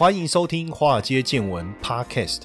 欢迎收听《华尔街见闻》Podcast。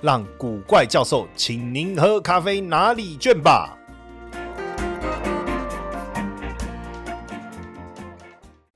让古怪教授请您喝咖啡拿礼券吧。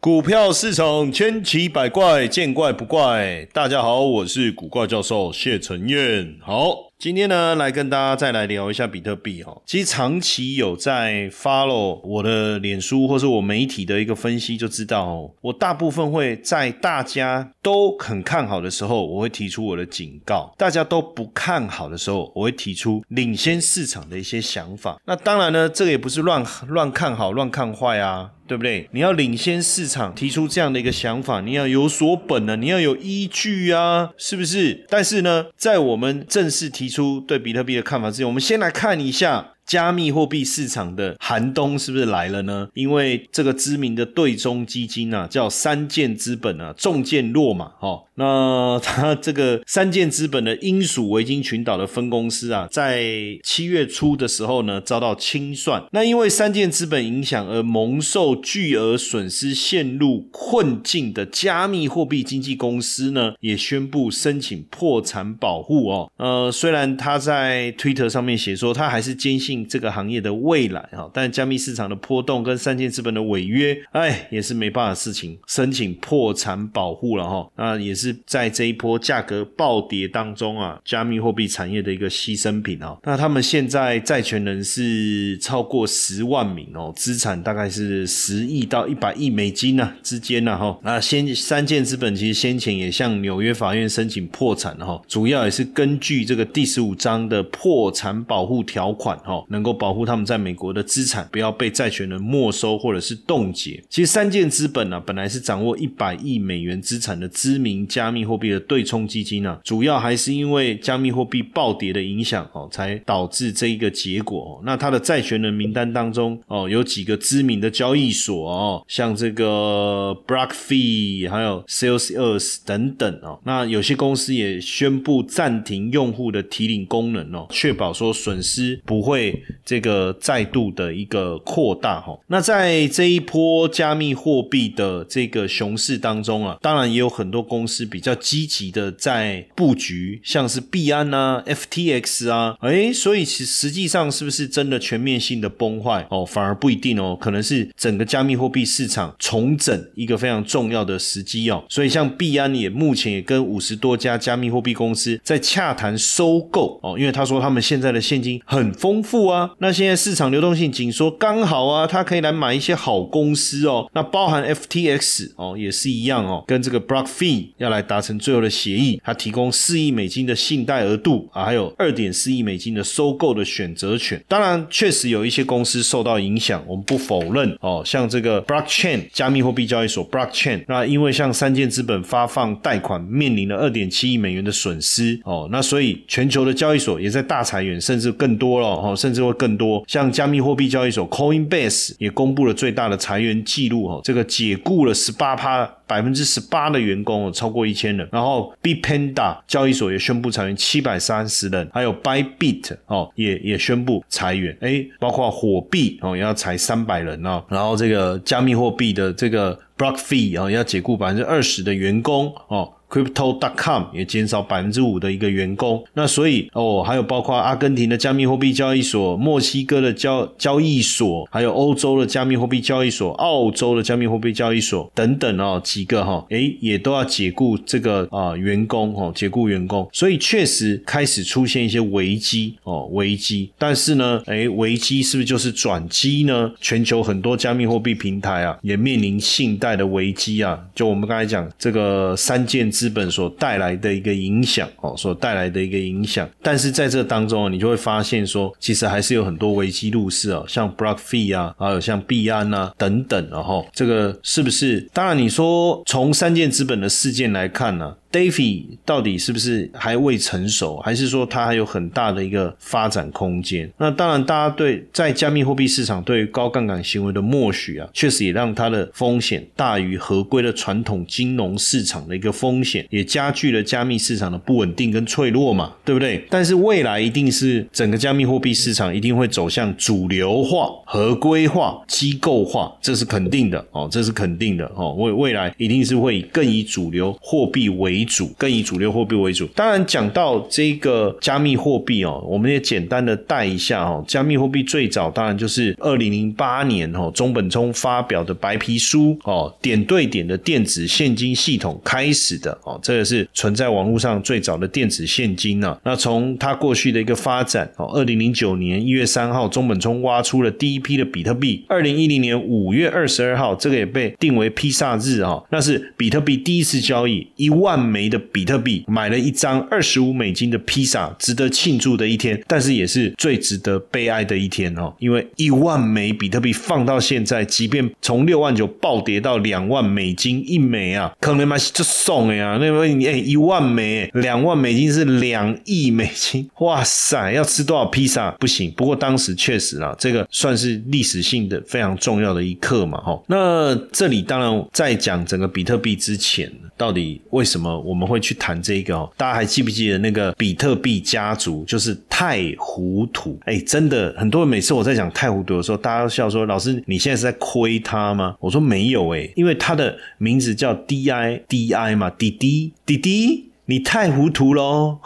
股票市场千奇百怪，见怪不怪。大家好，我是古怪教授谢承彦。好。今天呢，来跟大家再来聊一下比特币哈。其实长期有在 follow 我的脸书或是我媒体的一个分析，就知道哦，我大部分会在大家都很看好的时候，我会提出我的警告；大家都不看好的时候，我会提出领先市场的一些想法。那当然呢，这个也不是乱乱看好、乱看坏啊。对不对？你要领先市场，提出这样的一个想法，你要有所本呢，你要有依据啊，是不是？但是呢，在我们正式提出对比特币的看法之前，我们先来看一下。加密货币市场的寒冬是不是来了呢？因为这个知名的对冲基金啊，叫三箭资本啊，重箭落马哦。那它这个三箭资本的英属维京群岛的分公司啊，在七月初的时候呢，遭到清算。那因为三箭资本影响而蒙受巨额损失、陷入困境的加密货币经纪公司呢，也宣布申请破产保护哦。呃，虽然他在推特上面写说，他还是坚信。这个行业的未来哈，但加密市场的波动跟三箭资本的违约，哎，也是没办法的事情，申请破产保护了哈。那也是在这一波价格暴跌当中啊，加密货币产业的一个牺牲品哦。那他们现在债权人是超过十万名哦，资产大概是十亿到一百亿美金呢之间呢哈。那先三箭资本其实先前也向纽约法院申请破产哈，主要也是根据这个第十五章的破产保护条款哈。能够保护他们在美国的资产不要被债权人没收或者是冻结。其实三箭资本呢，本来是掌握一百亿美元资产的知名加密货币的对冲基金啊，主要还是因为加密货币暴跌的影响哦，才导致这一个结果。那它的债权人名单当中哦，有几个知名的交易所哦，像这个 BlockFi 还有 Celsius 等等哦。那有些公司也宣布暂停用户的提领功能哦，确保说损失不会。这个再度的一个扩大哈，那在这一波加密货币的这个熊市当中啊，当然也有很多公司比较积极的在布局，像是币安啊、FTX 啊，哎，所以其实际上是不是真的全面性的崩坏哦，反而不一定哦，可能是整个加密货币市场重整一个非常重要的时机哦，所以像币安也目前也跟五十多家加密货币公司在洽谈收购哦，因为他说他们现在的现金很丰富。啊，那现在市场流动性紧缩，刚好啊，他可以来买一些好公司哦。那包含 FTX 哦，也是一样哦，跟这个 BlockFi 要来达成最后的协议，他提供四亿美金的信贷额度啊，还有二点四亿美金的收购的选择权。当然，确实有一些公司受到影响，我们不否认哦。像这个 Blockchain 加密货币交易所 Blockchain，那因为像三箭资本发放贷款，面临了二点七亿美元的损失哦。那所以全球的交易所也在大裁员，甚至更多了哦，甚至。会更多，像加密货币交易所 Coinbase 也公布了最大的裁员记录哦，这个解雇了十八趴百分之十八的员工，超过一千人。然后 B Panda 交易所也宣布裁员七百三十人，还有 Bybit 哦也也宣布裁员，哎，包括火币哦也要裁三百人哦，然后这个加密货币的这个 BlockFi 哦要解雇百分之二十的员工哦。Crypto.com 也减少百分之五的一个员工，那所以哦，还有包括阿根廷的加密货币交易所、墨西哥的交交易所，还有欧洲的加密货币交易所、澳洲的加密货币交易所等等哦，几个哈，诶，也都要解雇这个啊员工哦，解雇员工，所以确实开始出现一些危机哦，危机。但是呢，诶，危机是不是就是转机呢？全球很多加密货币平台啊，也面临信贷的危机啊。就我们刚才讲这个三件。资本所带来的一个影响哦，所带来的一个影响，但是在这当中你就会发现说，其实还是有很多危机入市哦，像 BlockFi 啊，还有像币安啊等等，然后这个是不是？当然，你说从三件资本的事件来看呢？，Davy 到底是不是还未成熟，还是说它还有很大的一个发展空间？那当然，大家对在加密货币市场对于高杠杆行为的默许啊，确实也让它的风险大于合规的传统金融市场的一个风险，也加剧了加密市场的不稳定跟脆弱嘛，对不对？但是未来一定是整个加密货币市场一定会走向主流化、合规化、机构化，这是肯定的哦，这是肯定的哦。未未来一定是会更以主流货币为主，更以主流货币为主。当然，讲到这个加密货币哦，我们也简单的带一下哦。加密货币最早当然就是二零零八年哦，中本聪发表的白皮书哦，点对点的电子现金系统开始的哦，这个是存在网络上最早的电子现金呢。那从它过去的一个发展哦，二零零九年一月三号，中本聪挖出了第一批的比特币。二零一零年五月二十二号，这个也被定为披萨日哦，那是比特币第一次交易一万枚的比特币，买了一张二十五美金的披萨，值得庆祝的一天，但是也是最值得悲哀的一天哦，因为一万枚比特币放到现在，即便从六万九暴跌到两万美金一枚啊，可能嘛就送呀，那位哎一万枚两万美金是两亿美金，哇塞，要吃多少披萨不行？不过当时确实啊，这个算是历史性的非常重要的一刻嘛，哈。那这里当然在讲整个比特币之前，到底为什么我们会去谈这个？大家还记不记得那个比特币家族就是太糊涂？哎，真的很多人每次我在讲太糊涂的时候，大家都笑说：“老师，你现在是在亏他吗？”我说没有哎，因为他的名字叫 D I D I 嘛，滴滴滴滴，你太糊涂喽！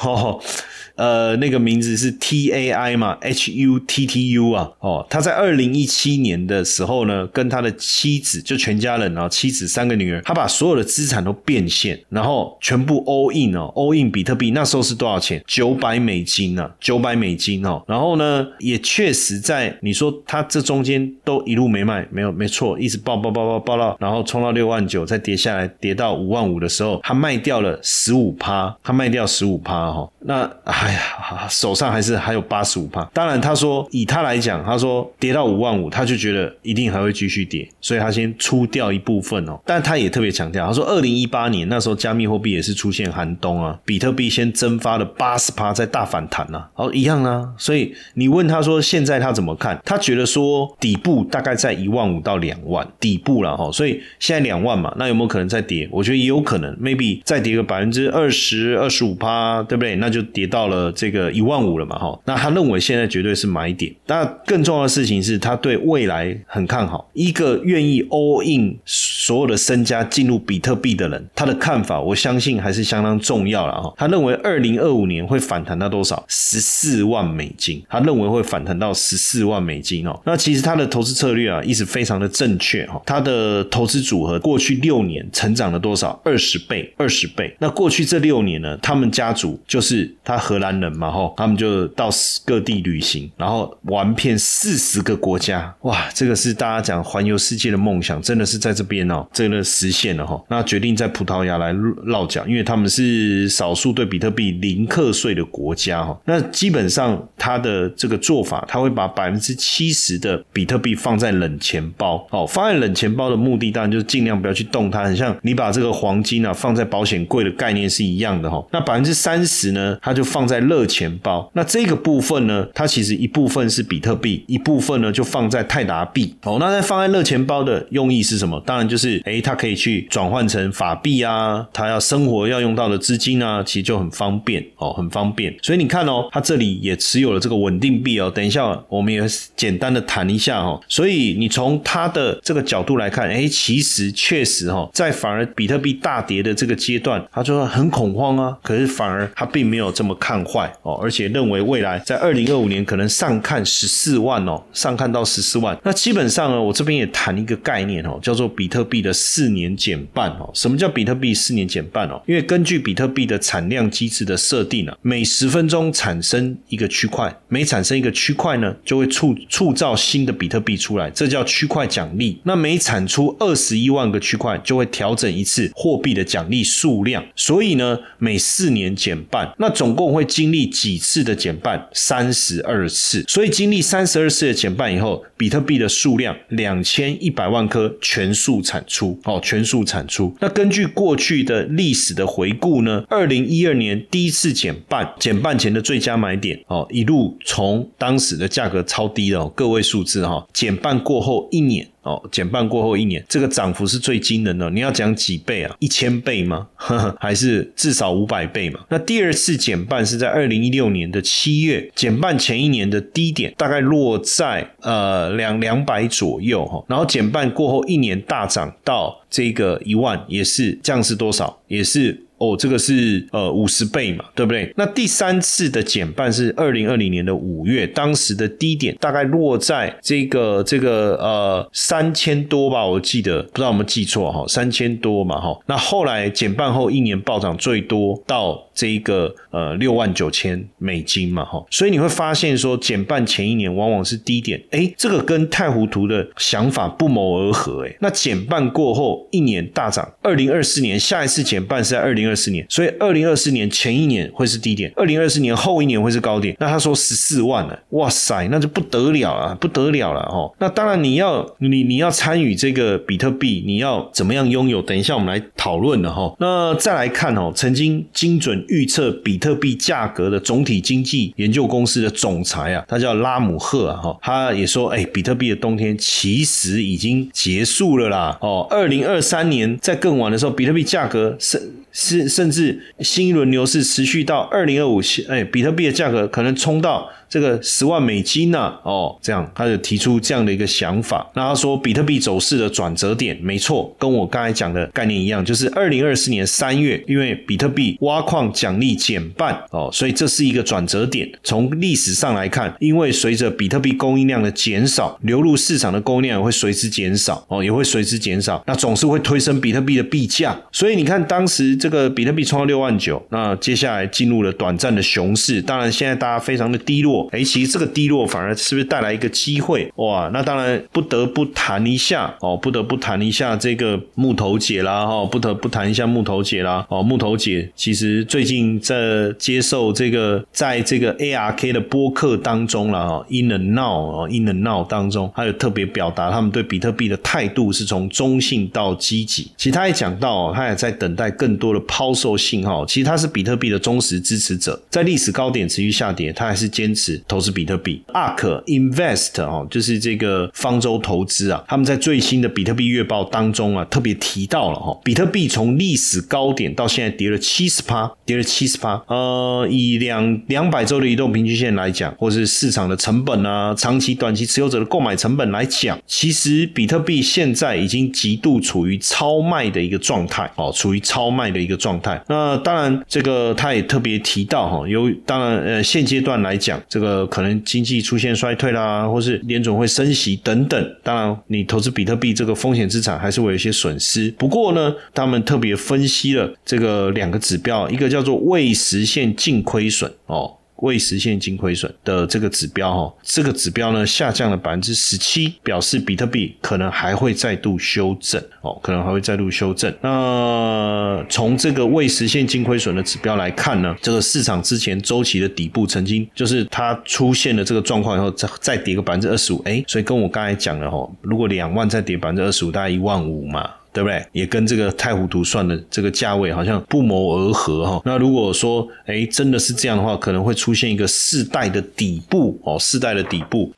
呃，那个名字是 T A I 嘛，H U T T U 啊，哦，他在二零一七年的时候呢，跟他的妻子就全家人啊，妻子三个女儿，他把所有的资产都变现，然后全部 all in 哦，all in 比特币，那时候是多少钱？九百美金呢，九百美金哦，然后呢，也确实在你说他这中间都一路没卖，没有没错，一直爆爆爆爆爆到，然后冲到六万九，再跌下来，跌到五万五的时候，他卖掉了十五趴，他卖掉十五趴哈，那。哎呀，手上还是还有八十五帕。当然，他说以他来讲，他说跌到五万五，他就觉得一定还会继续跌，所以他先出掉一部分哦。但他也特别强调，他说二零一八年那时候加密货币也是出现寒冬啊，比特币先蒸发了八十趴，在大反弹啊，好一样啊。所以你问他说现在他怎么看？他觉得说底部大概在一万五到两万底部了哈，所以现在两万嘛，那有没有可能再跌？我觉得也有可能，maybe 再跌个百分之二十二十五趴，对不对？那就跌到了。呃，这个一万五了嘛，哈，那他认为现在绝对是买点。那更重要的事情是他对未来很看好。一个愿意 all in 所有的身家进入比特币的人，他的看法，我相信还是相当重要了哈。他认为二零二五年会反弹到多少？十四万美金。他认为会反弹到十四万美金哦。那其实他的投资策略啊，一直非常的正确哈。他的投资组合过去六年成长了多少？二十倍，二十倍。那过去这六年呢，他们家族就是他荷兰。男人嘛，吼，他们就到各地旅行，然后玩遍四十个国家，哇，这个是大家讲环游世界的梦想，真的是在这边哦，真的实现了哈。那决定在葡萄牙来落脚，因为他们是少数对比特币零课税的国家哈。那基本上他的这个做法，他会把百分之七十的比特币放在冷钱包，哦，放在冷钱包的目的当然就是尽量不要去动它，很像你把这个黄金啊放在保险柜的概念是一样的哈。那百分之三十呢，他就放在。在热钱包，那这个部分呢，它其实一部分是比特币，一部分呢就放在泰达币。哦，那在放在热钱包的用意是什么？当然就是，哎，它可以去转换成法币啊，它要生活要用到的资金啊，其实就很方便哦，很方便。所以你看哦，它这里也持有了这个稳定币哦。等一下我们也简单的谈一下哦。所以你从它的这个角度来看，哎，其实确实哈，在反而比特币大跌的这个阶段，他就很恐慌啊。可是反而他并没有这么看。坏哦，而且认为未来在二零二五年可能上看十四万哦，上看到十四万。那基本上呢，我这边也谈一个概念哦，叫做比特币的四年减半哦。什么叫比特币四年减半哦？因为根据比特币的产量机制的设定啊，每十分钟产生一个区块，每产生一个区块呢，就会促铸造新的比特币出来，这叫区块奖励。那每产出二十一万个区块，就会调整一次货币的奖励数量。所以呢，每四年减半，那总共会。经历几次的减半？三十二次。所以经历三十二次的减半以后，比特币的数量两千一百万颗全数产出，哦，全数产出。那根据过去的历史的回顾呢？二零一二年第一次减半，减半前的最佳买点，哦，一路从当时的价格超低的个位数字哈，减半过后一年。哦，减半过后一年，这个涨幅是最惊人的。你要讲几倍啊？一千倍吗？呵 呵还是至少五百倍嘛？那第二次减半是在二零一六年的七月，减半前一年的低点大概落在呃两两百左右哈，然后减半过后一年大涨到这个一万，也是降是多少？也是。哦，这个是呃五十倍嘛，对不对？那第三次的减半是二零二零年的五月，当时的低点大概落在这个这个呃三千多吧，我记得不知道有没有记错哈，三千多嘛哈。那后来减半后一年暴涨最多到这一个呃六万九千美金嘛哈，所以你会发现说减半前一年往往是低点，哎，这个跟太糊涂的想法不谋而合哎。那减半过后一年大涨，二零二四年下一次减半是在二零。二四年，所以二零二四年前一年会是低点，二零二四年后一年会是高点。那他说十四万了，哇塞，那就不得了啊，不得了了哦。那当然你要你你要参与这个比特币，你要怎么样拥有？等一下我们来讨论了哈。那再来看哦，曾经精准预测比特币价格的总体经济研究公司的总裁啊，他叫拉姆赫啊哈，他也说，哎，比特币的冬天其实已经结束了啦。哦，二零二三年在更晚的时候，比特币价格是。是，甚至新一轮牛市持续到二零二五，哎，比特币的价格可能冲到。这个十万美金呢？哦，这样他就提出这样的一个想法。那他说，比特币走势的转折点，没错，跟我刚才讲的概念一样，就是二零二四年三月，因为比特币挖矿奖励减半哦，所以这是一个转折点。从历史上来看，因为随着比特币供应量的减少，流入市场的供应量也会随之减少哦，也会随之减少，那总是会推升比特币的币价。所以你看，当时这个比特币冲到六万九，那接下来进入了短暂的熊市。当然，现在大家非常的低落。哎，其实这个低落反而是不是带来一个机会哇？那当然不得不谈一下哦，不得不谈一下这个木头姐啦哈，不得不谈一下木头姐啦哦。木头姐其实最近在接受这个，在这个 ARK 的播客当中了哈，In the Now 哦，In the Now 当中，还有特别表达他们对比特币的态度是从中性到积极。其实他也讲到，他也在等待更多的抛售信号。其实他是比特币的忠实支持者，在历史高点持续下跌，他还是坚持。投资比特币，Ark Invest 哦，就是这个方舟投资啊，他们在最新的比特币月报当中啊，特别提到了哈，比特币从历史高点到现在跌了七十趴，跌了七十趴。呃，以两两百周的移动平均线来讲，或是市场的成本啊，长期、短期持有者的购买成本来讲，其实比特币现在已经极度处于超卖的一个状态哦，处于超卖的一个状态。那当然，这个他也特别提到哈，由当然呃现阶段来讲，这个。可能经济出现衰退啦，或是联总会升息等等。当然，你投资比特币这个风险资产还是会有一些损失。不过呢，他们特别分析了这个两个指标，一个叫做未实现净亏损哦。未实现净亏损的这个指标哈，这个指标呢下降了百分之十七，表示比特币可能还会再度修正哦，可能还会再度修正。那从这个未实现净亏损的指标来看呢，这个市场之前周期的底部曾经就是它出现了这个状况以后，再再跌个百分之二十五，哎，所以跟我刚才讲的哈，如果两万再跌百分之二十五，大概一万五嘛。对不对？也跟这个太湖图算的这个价位好像不谋而合哈。那如果说，哎，真的是这样的话，可能会出现一个世代的底部哦，世代的底部。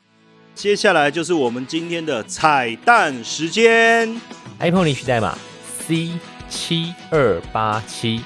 接下来就是我们今天的彩蛋时间，iPhone 领取代码 C 七二八七。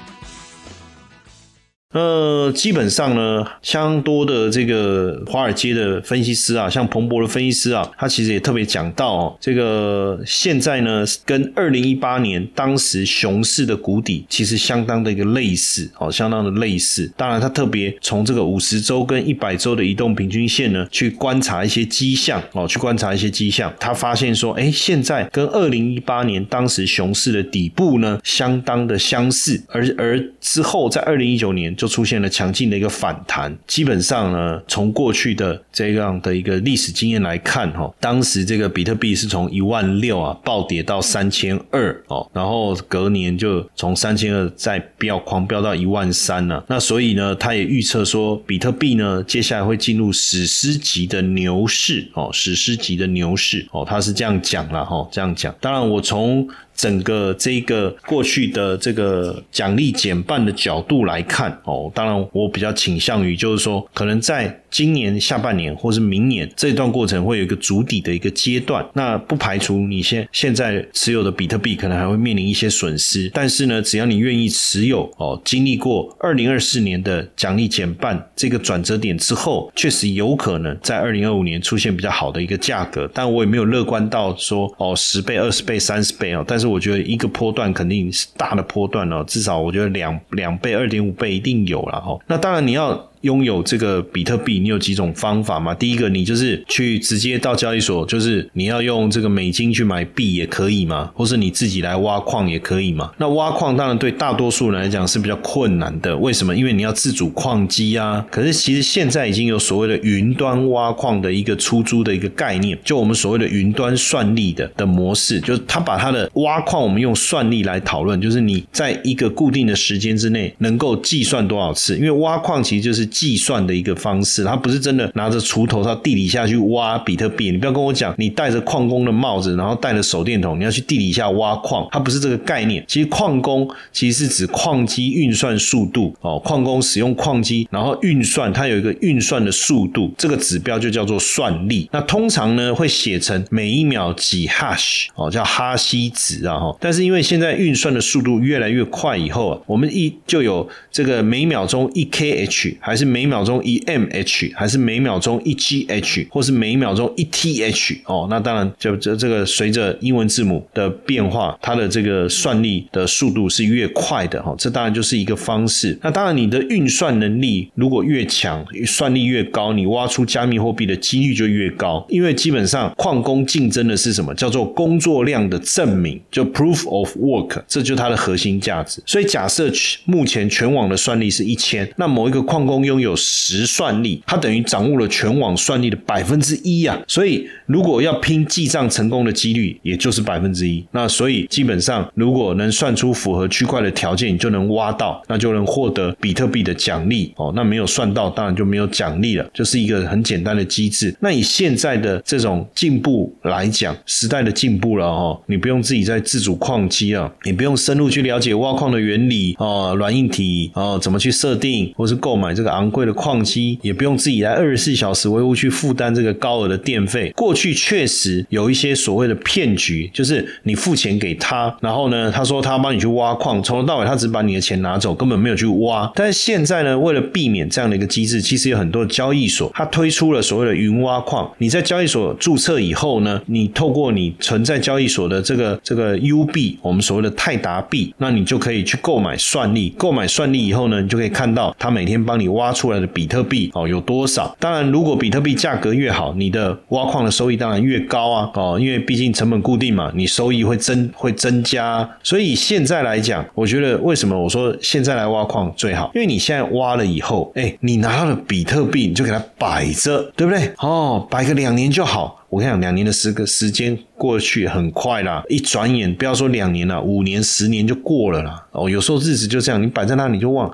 呃，基本上呢，相多的这个华尔街的分析师啊，像彭博的分析师啊，他其实也特别讲到哦，这个现在呢，跟二零一八年当时熊市的谷底其实相当的一个类似哦，相当的类似。当然，他特别从这个五十周跟一百周的移动平均线呢，去观察一些迹象哦，去观察一些迹象，他发现说，哎，现在跟二零一八年当时熊市的底部呢，相当的相似，而而之后在二零一九年。出现了强劲的一个反弹。基本上呢，从过去的这样的一个历史经验来看，哈，当时这个比特币是从一万六啊暴跌到三千二哦，然后隔年就从三千二再飙狂飙到一万三了。那所以呢，他也预测说，比特币呢接下来会进入史诗级的牛市哦，史诗级的牛市哦，他是这样讲了哈，这样讲。当然，我从整个这个过去的这个奖励减半的角度来看哦，当然我比较倾向于就是说，可能在今年下半年或是明年这段过程会有一个筑底的一个阶段。那不排除你现现在持有的比特币可能还会面临一些损失，但是呢，只要你愿意持有哦，经历过二零二四年的奖励减半这个转折点之后，确实有可能在二零二五年出现比较好的一个价格。但我也没有乐观到说哦十倍、二十倍、三十倍哦，但是。我觉得一个波段肯定是大的波段哦，至少我觉得两两倍、二点五倍一定有了哈。那当然你要。拥有这个比特币，你有几种方法吗？第一个，你就是去直接到交易所，就是你要用这个美金去买币也可以嘛，或是你自己来挖矿也可以嘛。那挖矿当然对大多数人来讲是比较困难的，为什么？因为你要自主矿机啊。可是其实现在已经有所谓的云端挖矿的一个出租的一个概念，就我们所谓的云端算力的的模式，就是他把他的挖矿，我们用算力来讨论，就是你在一个固定的时间之内能够计算多少次，因为挖矿其实就是。计算的一个方式，它不是真的拿着锄头到地底下去挖比特币。你不要跟我讲，你戴着矿工的帽子，然后带着手电筒，你要去地底下挖矿，它不是这个概念。其实矿工其实是指矿机运算速度哦，矿工使用矿机，然后运算，它有一个运算的速度，这个指标就叫做算力。那通常呢会写成每一秒几 hash 哦，叫哈希值啊哈。但是因为现在运算的速度越来越快，以后啊，我们一就有这个每秒钟一 kh 还是每秒钟一 mH，还是每秒钟一 gH，或是每秒钟一 th 哦，那当然就这这个随着英文字母的变化，它的这个算力的速度是越快的哈，这当然就是一个方式。那当然你的运算能力如果越强，算力越高，你挖出加密货币的几率就越高，因为基本上矿工竞争的是什么？叫做工作量的证明，就 proof of work，这就是它的核心价值。所以假设目前全网的算力是一千，那某一个矿工用拥有十算力，它等于掌握了全网算力的百分之一啊！所以如果要拼记账成功的几率，也就是百分之一。那所以基本上，如果能算出符合区块的条件，你就能挖到，那就能获得比特币的奖励哦。那没有算到，当然就没有奖励了，就是一个很简单的机制。那以现在的这种进步来讲，时代的进步了哦，你不用自己在自主矿机啊，你不用深入去了解挖矿的原理哦，软硬体哦，怎么去设定，或是购买这个昂。昂贵的矿机也不用自己来二十四小时维护去负担这个高额的电费。过去确实有一些所谓的骗局，就是你付钱给他，然后呢，他说他帮你去挖矿，从头到尾他只把你的钱拿走，根本没有去挖。但是现在呢，为了避免这样的一个机制，其实有很多交易所它推出了所谓的云挖矿。你在交易所注册以后呢，你透过你存在交易所的这个这个 U 币，我们所谓的泰达币，那你就可以去购买算力。购买算力以后呢，你就可以看到他每天帮你挖。挖出来的比特币哦有多少？当然，如果比特币价格越好，你的挖矿的收益当然越高啊！哦，因为毕竟成本固定嘛，你收益会增会增加。所以现在来讲，我觉得为什么我说现在来挖矿最好？因为你现在挖了以后，哎，你拿到了比特币，你就给它摆着，对不对？哦，摆个两年就好。我跟你讲，两年的时个时间过去很快啦，一转眼不要说两年了，五年、十年就过了啦。哦，有时候日子就这样，你摆在那你就忘。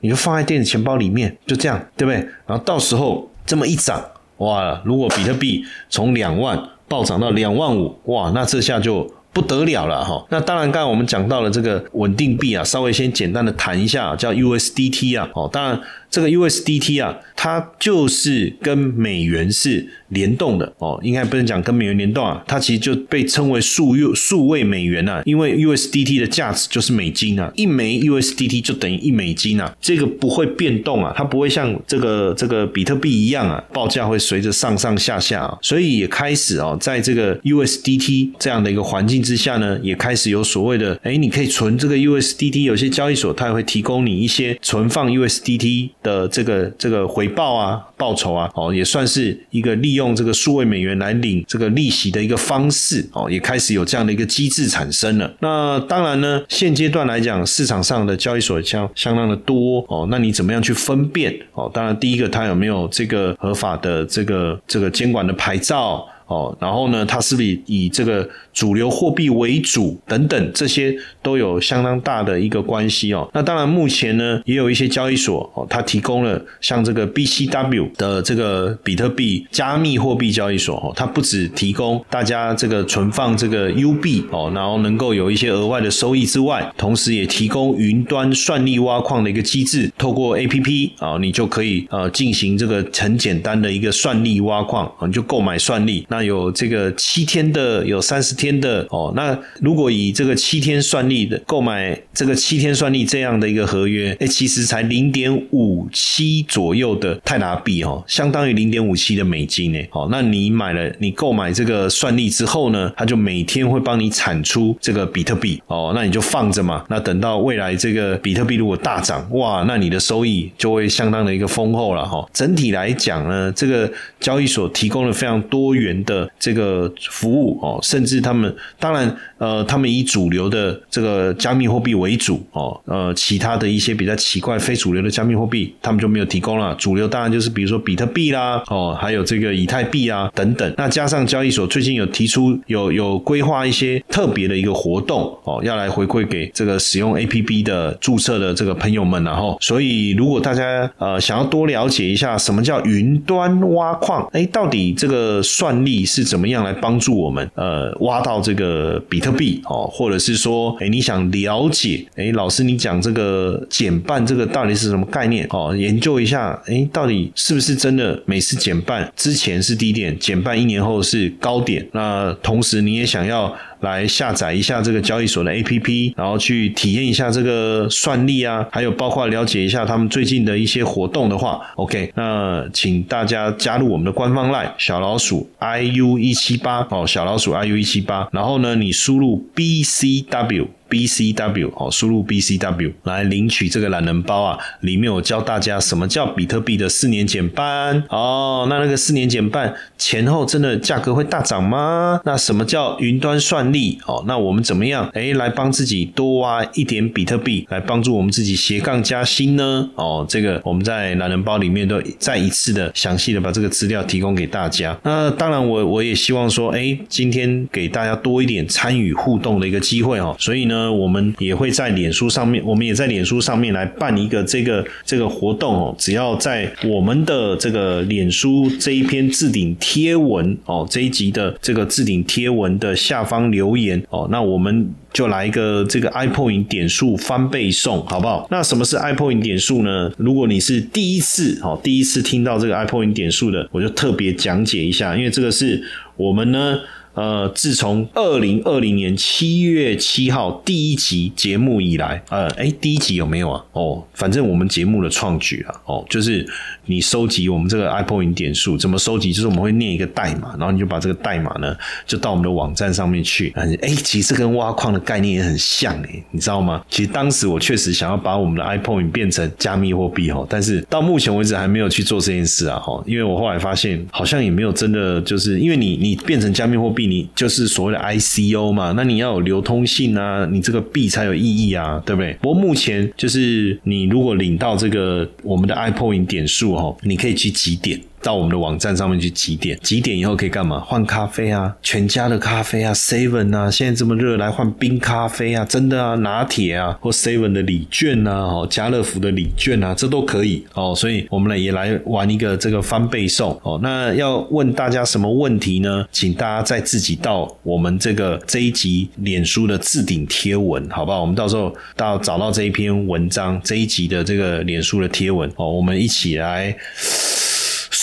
你就放在电子钱包里面，就这样，对不对？然后到时候这么一涨，哇！如果比特币从两万暴涨到两万五，哇，那这下就不得了了哈。那当然，刚才我们讲到了这个稳定币啊，稍微先简单的谈一下，叫 USDT 啊。哦，当然这个 USDT 啊，它就是跟美元是。联动的哦，应该不能讲跟美元联动啊，它其实就被称为数月数位美元啊，因为 USDT 的价值就是美金啊，一枚 USDT 就等于一美金啊，这个不会变动啊，它不会像这个这个比特币一样啊，报价会随着上上下下啊，所以也开始哦，在这个 USDT 这样的一个环境之下呢，也开始有所谓的，哎，你可以存这个 USDT，有些交易所它也会提供你一些存放 USDT 的这个这个回报啊、报酬啊，哦，也算是一个利用这个数位美元来领这个利息的一个方式，哦，也开始有这样的一个机制产生了。那当然呢，现阶段来讲，市场上的交易所相相当的多，哦，那你怎么样去分辨？哦，当然第一个，它有没有这个合法的这个这个监管的牌照？哦，然后呢，它是不是以这个主流货币为主等等，这些都有相当大的一个关系哦。那当然，目前呢，也有一些交易所哦，它提供了像这个 BCW 的这个比特币加密货币交易所哦，它不只提供大家这个存放这个 U 币哦，然后能够有一些额外的收益之外，同时也提供云端算力挖矿的一个机制，透过 APP 啊，你就可以呃进行这个很简单的一个算力挖矿啊，你就购买算力。那有这个七天的，有三十天天的哦。那如果以这个七天算力的购买这个七天算力这样的一个合约，哎，其实才零点五七左右的泰达币哦，相当于零点五七的美金呢。哦，那你买了你购买这个算力之后呢，它就每天会帮你产出这个比特币哦，那你就放着嘛。那等到未来这个比特币如果大涨，哇，那你的收益就会相当的一个丰厚了哈。整体来讲呢，这个交易所提供了非常多元。的这个服务哦，甚至他们当然呃，他们以主流的这个加密货币为主哦，呃，其他的一些比较奇怪非主流的加密货币，他们就没有提供了。主流当然就是比如说比特币啦，哦，还有这个以太币啊等等。那加上交易所最近有提出有有规划一些特别的一个活动哦，要来回馈给这个使用 A P P 的注册的这个朋友们，然后，所以如果大家呃想要多了解一下什么叫云端挖矿，哎，到底这个算力。是怎么样来帮助我们呃挖到这个比特币哦，或者是说哎你想了解哎老师你讲这个减半这个到底是什么概念哦？研究一下哎到底是不是真的每次减半之前是低点，减半一年后是高点？那同时你也想要。来下载一下这个交易所的 APP，然后去体验一下这个算力啊，还有包括了解一下他们最近的一些活动的话，OK，那请大家加入我们的官方 LINE 小老鼠 IU 一七八哦，小老鼠 IU 一七，然后呢，你输入 BCW。BCW 哦，输入 BCW 来领取这个懒人包啊！里面我教大家什么叫比特币的四年减半哦。那那个四年减半前后真的价格会大涨吗？那什么叫云端算力哦？那我们怎么样哎来帮自己多挖一点比特币，来帮助我们自己斜杠加薪呢？哦，这个我们在懒人包里面都再一次的详细的把这个资料提供给大家。那当然我我也希望说，哎，今天给大家多一点参与互动的一个机会哦。所以呢。呢，我们也会在脸书上面，我们也在脸书上面来办一个这个这个活动哦。只要在我们的这个脸书这一篇置顶贴文哦，这一集的这个置顶贴文的下方留言哦，那我们就来一个这个 iPoint 点数翻倍送，好不好？那什么是 iPoint 点数呢？如果你是第一次哦，第一次听到这个 iPoint 点数的，我就特别讲解一下，因为这个是我们呢。呃，自从二零二零年七月七号第一集节目以来，呃，哎，第一集有没有啊？哦，反正我们节目的创举啊，哦，就是你收集我们这个 Apple 云点数，怎么收集？就是我们会念一个代码，然后你就把这个代码呢，就到我们的网站上面去。哎，其实跟挖矿的概念也很像哎，你知道吗？其实当时我确实想要把我们的 Apple 云变成加密货币哦，但是到目前为止还没有去做这件事啊哈，因为我后来发现好像也没有真的就是因为你你变成加密货币。你就是所谓的 ICO 嘛，那你要有流通性啊，你这个币才有意义啊，对不对？不过目前就是你如果领到这个我们的 iPoint 点数哦，你可以去几点？到我们的网站上面去几点？几点以后可以干嘛？换咖啡啊，全家的咖啡啊，seven 啊，现在这么热，来换冰咖啡啊，真的啊，拿铁啊，或 seven 的礼券啊，哦，家乐福的礼券啊，这都可以哦。所以我们呢也来玩一个这个翻倍送哦。那要问大家什么问题呢？请大家再自己到我们这个这一集脸书的置顶贴文，好不好？我们到时候到找到这一篇文章，这一集的这个脸书的贴文哦，我们一起来。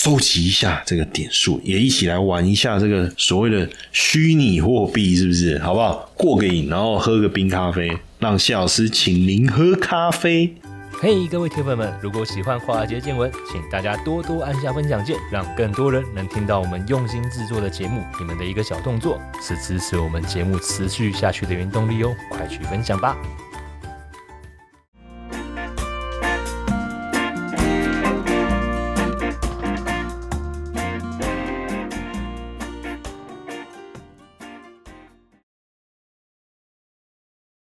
收集一下这个点数，也一起来玩一下这个所谓的虚拟货币，是不是？好不好？过个瘾，然后喝个冰咖啡，让谢老师请您喝咖啡。嘿，各位铁粉们，如果喜欢华尔街见闻，请大家多多按下分享键，让更多人能听到我们用心制作的节目。你们的一个小动作，是支持我们节目持续下去的原动力哦，快去分享吧！